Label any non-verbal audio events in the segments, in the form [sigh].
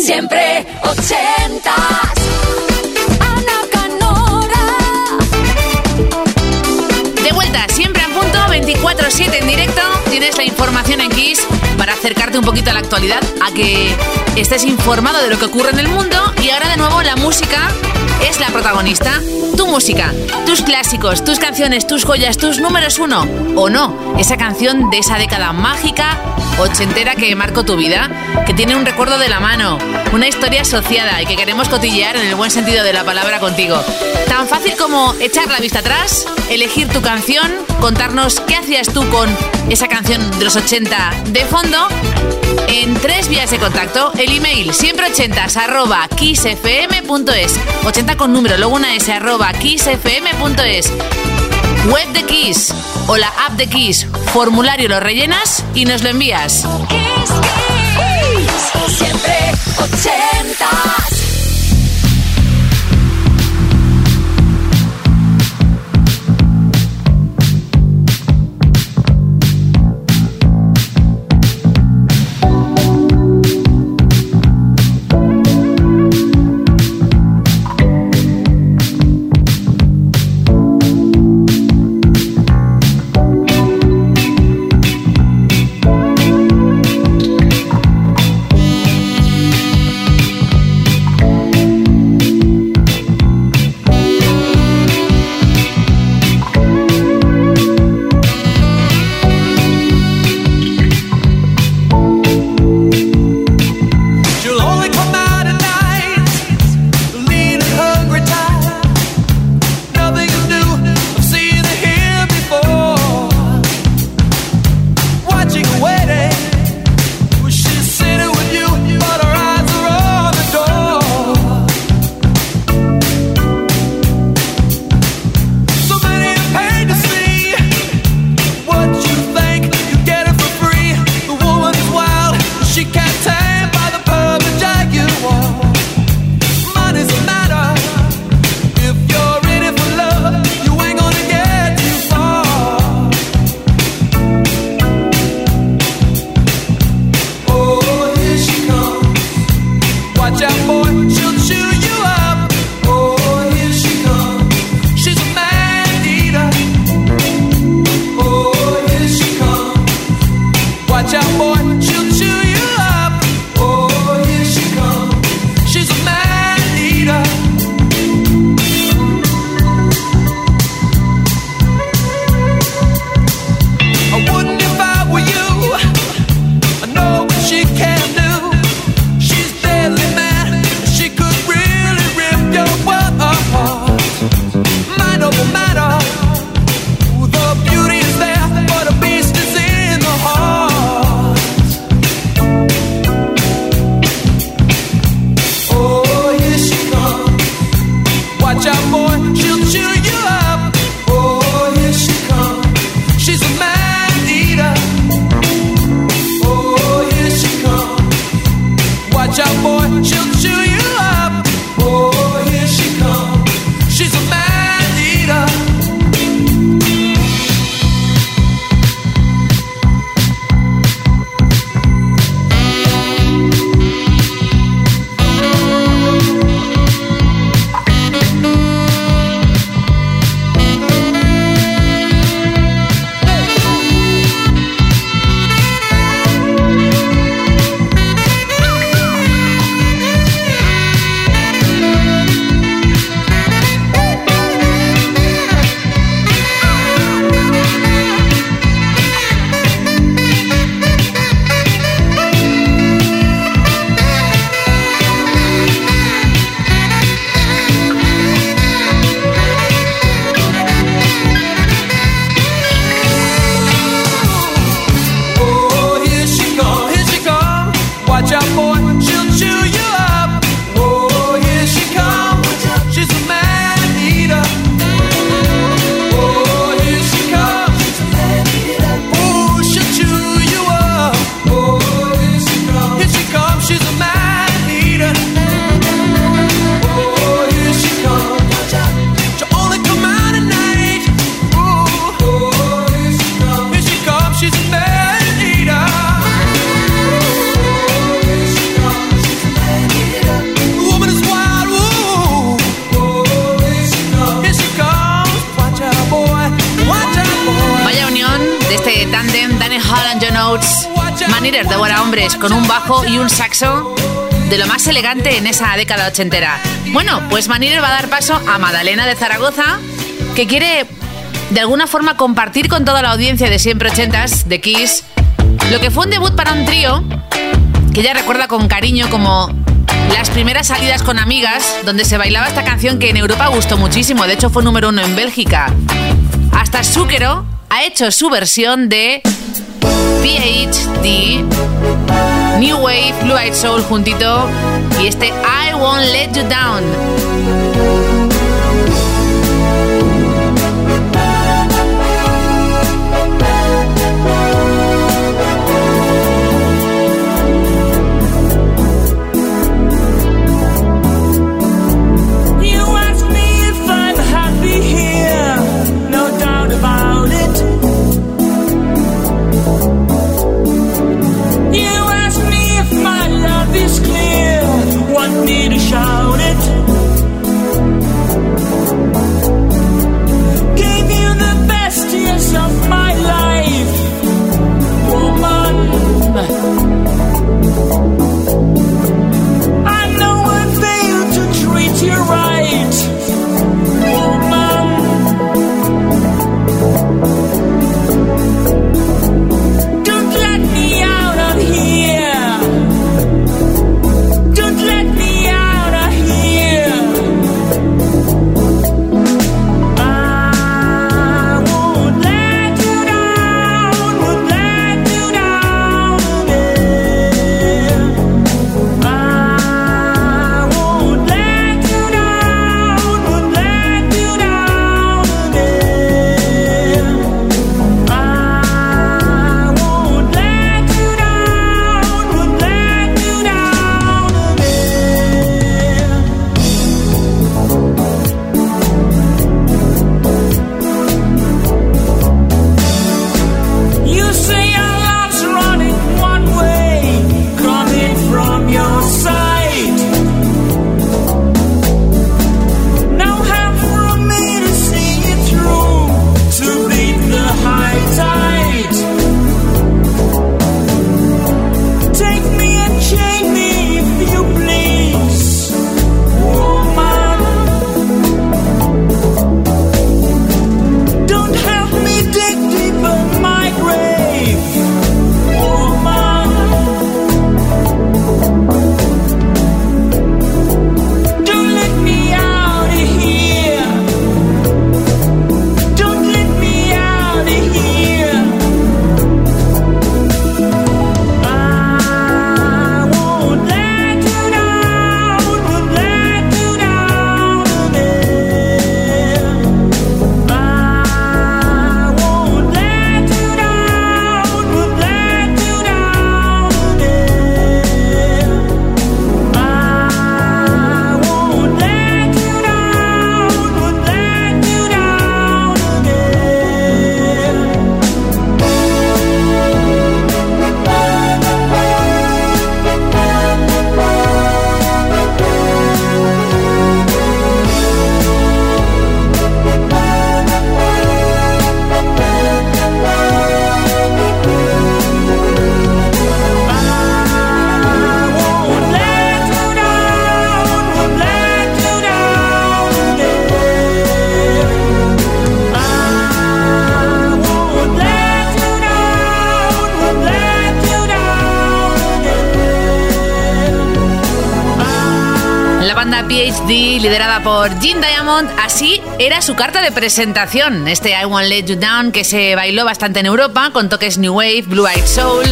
Siempre ochentas. Ana Canora. De vuelta, siempre a punto, 24-7 en directo. Tienes la información en Kiss para acercarte un poquito a la actualidad, a que estés informado de lo que ocurre en el mundo. Y ahora de nuevo la música es la protagonista. Música, tus clásicos, tus canciones, tus joyas, tus números uno. O no, esa canción de esa década mágica ochentera que marcó tu vida, que tiene un recuerdo de la mano, una historia asociada y que queremos cotillear en el buen sentido de la palabra contigo. Tan fácil como echar la vista atrás, elegir tu canción, contarnos qué hacías tú con esa canción de los 80 de fondo en tres vías de contacto. El email siempre 80 arroba kissfm.es 80 con número, luego una s arroba kissfm.es web de Kiss o la app de Kiss. Formulario lo rellenas y nos lo envías. Kiss. Siempre ochentas. Maneater devora hombres con un bajo y un saxo de lo más elegante en esa década ochentera. Bueno, pues Maneater va a dar paso a Madalena de Zaragoza, que quiere de alguna forma compartir con toda la audiencia de siempre ochentas de Kiss lo que fue un debut para un trío que ella recuerda con cariño como las primeras salidas con amigas, donde se bailaba esta canción que en Europa gustó muchísimo, de hecho fue número uno en Bélgica. Hasta Zúquero ha hecho su versión de PhD, New Wave, Blue Eyed Soul juntito y este I Won't Let You Down. Liderada por Jim Diamond, así era su carta de presentación. Este I Won't Let You Down que se bailó bastante en Europa con toques New Wave, Blue Eyed Soul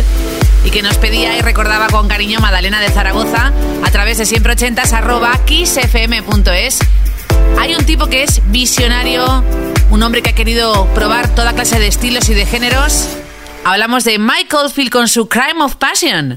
y que nos pedía y recordaba con cariño Madalena de Zaragoza a través de siempre arroba kissfm.es. Hay un tipo que es visionario, un hombre que ha querido probar toda clase de estilos y de géneros. Hablamos de Michael Field con su Crime of Passion.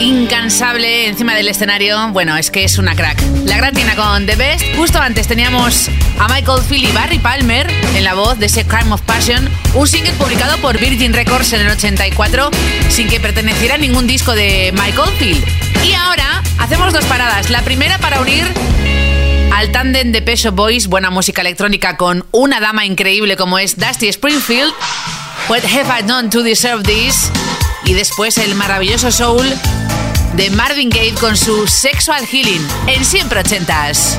Incansable encima del escenario, bueno, es que es una crack. La gran tina con The Best. Justo antes teníamos a Michael Phil y Barry Palmer en la voz de ese Crime of Passion, un single publicado por Virgin Records en el 84 sin que perteneciera a ningún disco de Michael Phil. Y ahora hacemos dos paradas. La primera para unir al tándem de Peso Boys, buena música electrónica con una dama increíble como es Dusty Springfield. What have I done to deserve this? Y después el maravilloso soul de Marvin Gaye con su Sexual Healing en siempre ochentas.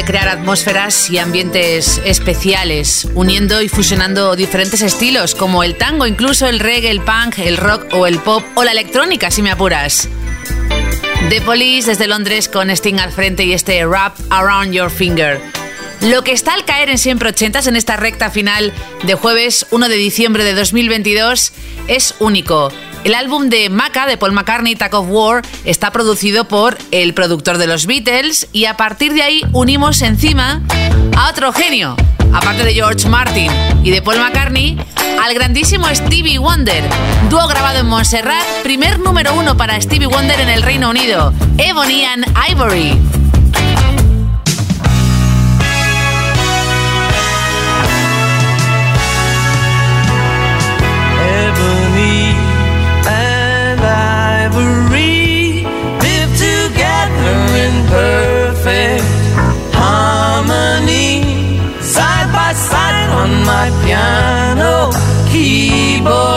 de crear atmósferas y ambientes especiales, uniendo y fusionando diferentes estilos, como el tango, incluso el reggae, el punk, el rock o el pop o la electrónica, si me apuras. The Police desde Londres con Sting al frente y este Wrap Around Your Finger. Lo que está al caer en siempre ochentas en esta recta final de jueves 1 de diciembre de 2022 es único. El álbum de Maca de Paul McCartney, Tack of War, está producido por el productor de los Beatles y a partir de ahí unimos encima a otro genio, aparte de George Martin y de Paul McCartney, al grandísimo Stevie Wonder. Dúo grabado en Montserrat, primer número uno para Stevie Wonder en el Reino Unido, Ebony and Ivory.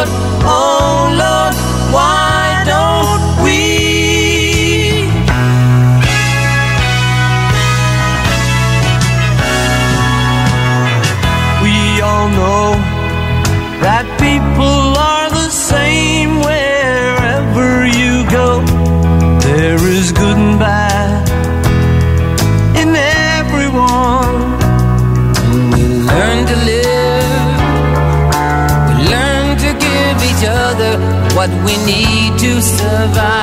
Keyboard. Oh Lord, why don't we? We all know that what we need to survive.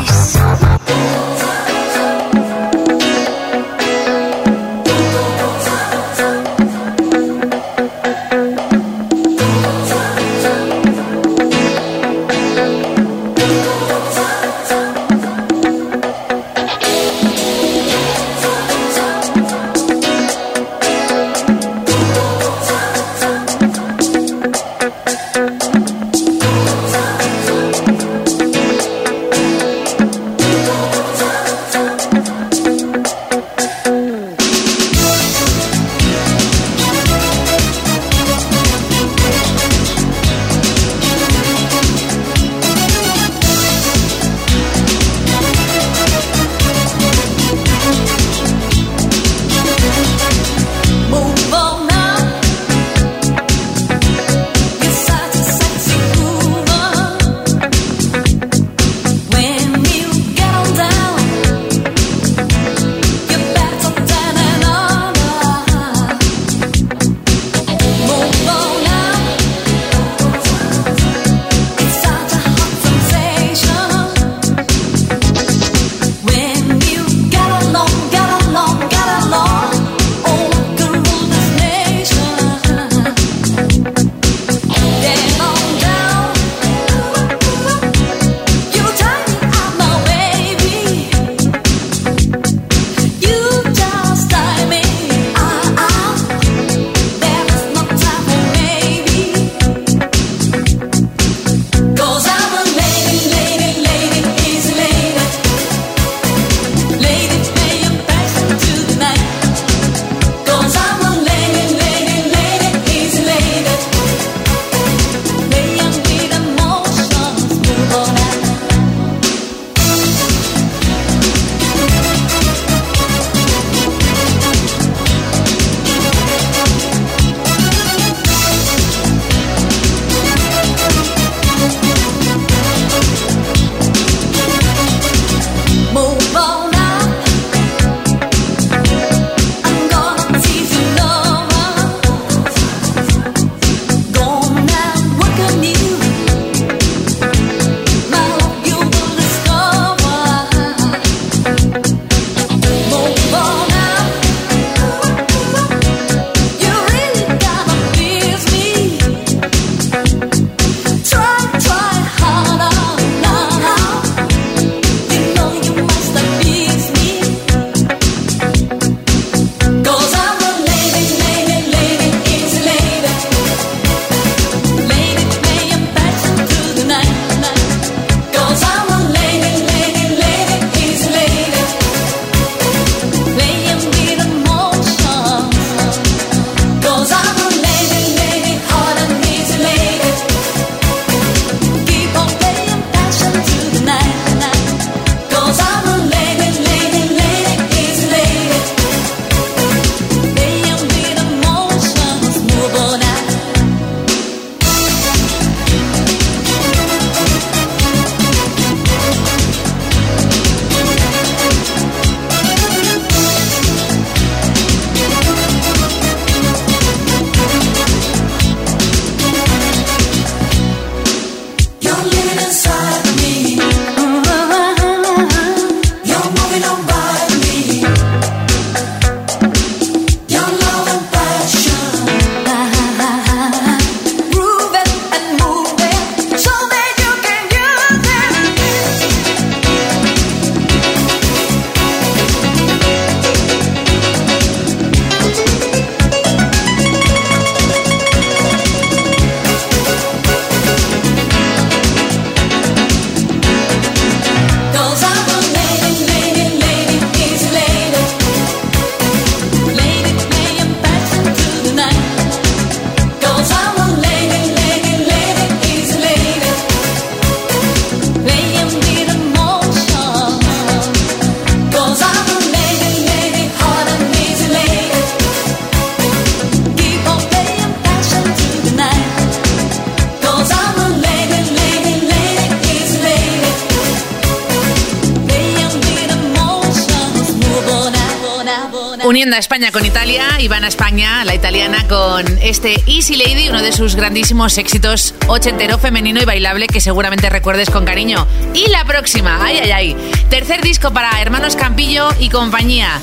Con Italia y van a España, la italiana, con este Easy Lady, uno de sus grandísimos éxitos ochentero, femenino y bailable que seguramente recuerdes con cariño. Y la próxima, ay, ay, ay. Tercer disco para Hermanos Campillo y compañía.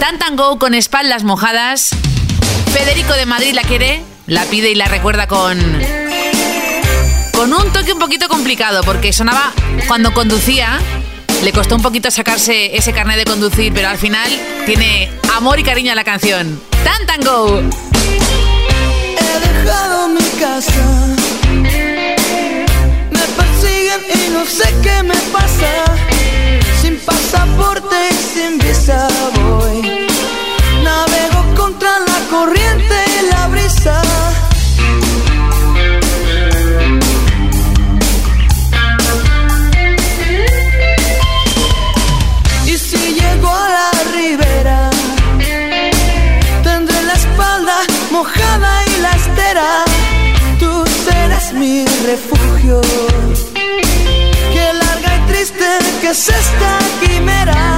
Tan Go con espaldas mojadas. Federico de Madrid la quiere, la pide y la recuerda con. Con un toque un poquito complicado, porque sonaba cuando conducía le costó un poquito sacarse ese carnet de conducir, pero al final tiene amor y cariño a la canción. Tan Tango. He dejado mi casa. Me persiguen y no sé qué me pasa. Sin pasaporte y sin visa voy. Navego contra la corriente refugio. Qué larga y triste que es esta quimera.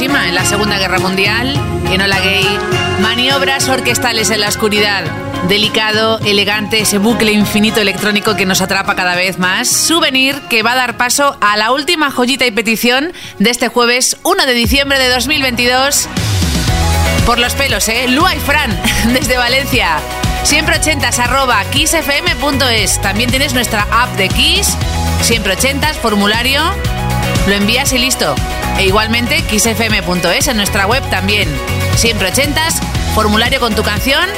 En la Segunda Guerra Mundial, Enola Gay, maniobras orquestales en la oscuridad, delicado, elegante, ese bucle infinito electrónico que nos atrapa cada vez más, souvenir que va a dar paso a la última joyita y petición de este jueves 1 de diciembre de 2022. Por los pelos, ¿eh? Lua y Fran, [laughs] desde Valencia. Siempre ochentas arroba kissfm.es. También tienes nuestra app de Kiss, siempre ochentas, formulario. Lo envías y listo. E igualmente kissfm.es en nuestra web también. Siempre ochentas, formulario con tu canción.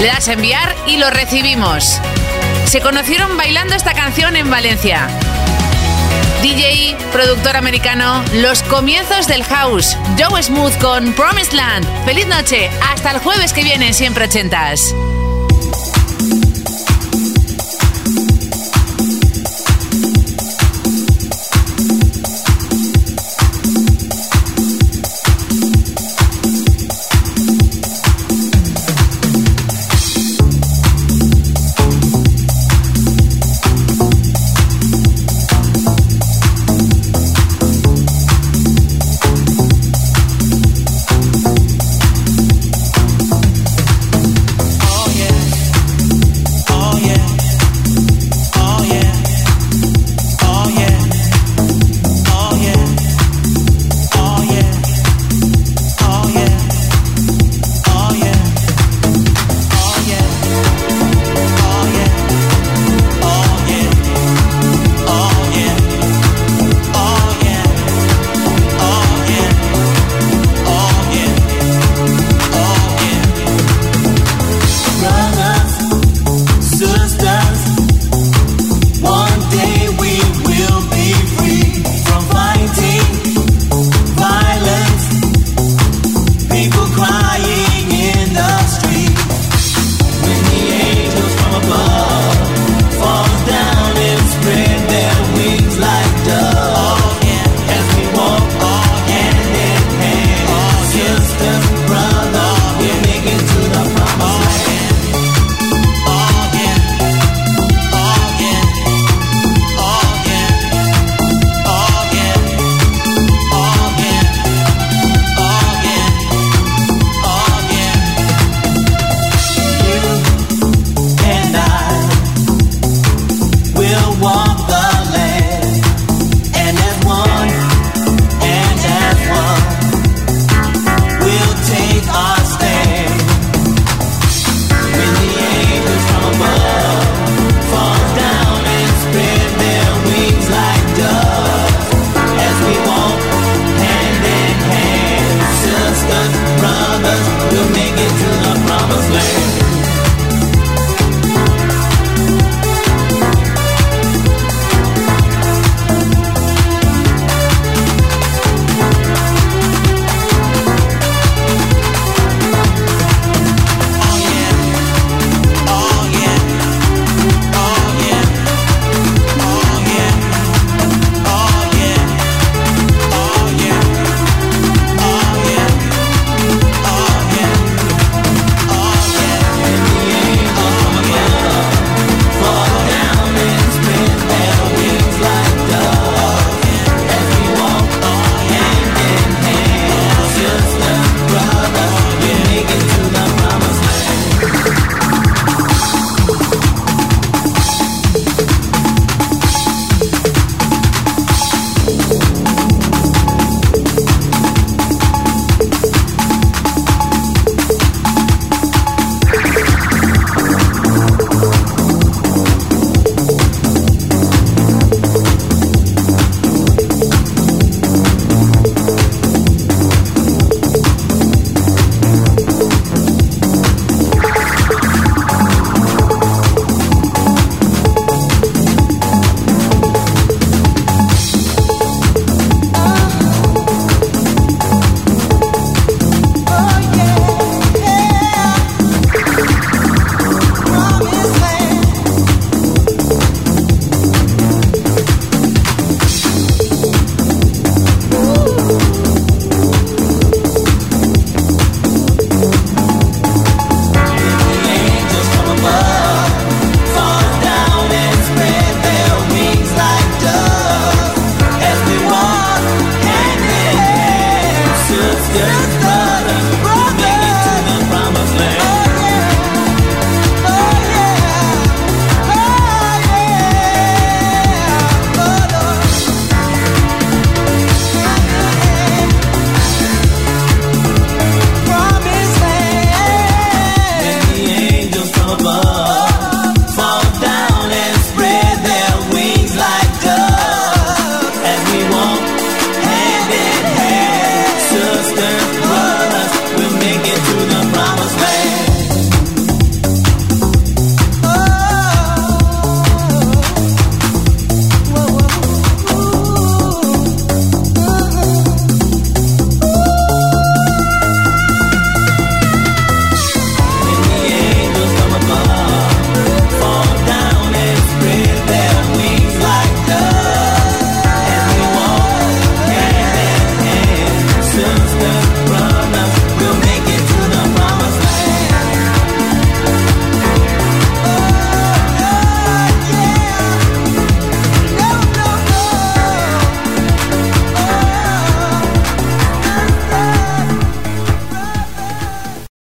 Le das a enviar y lo recibimos. Se conocieron bailando esta canción en Valencia. DJ, productor americano, los comienzos del house. Joe Smooth con Promised Land. Feliz noche, hasta el jueves que viene, siempre ochentas.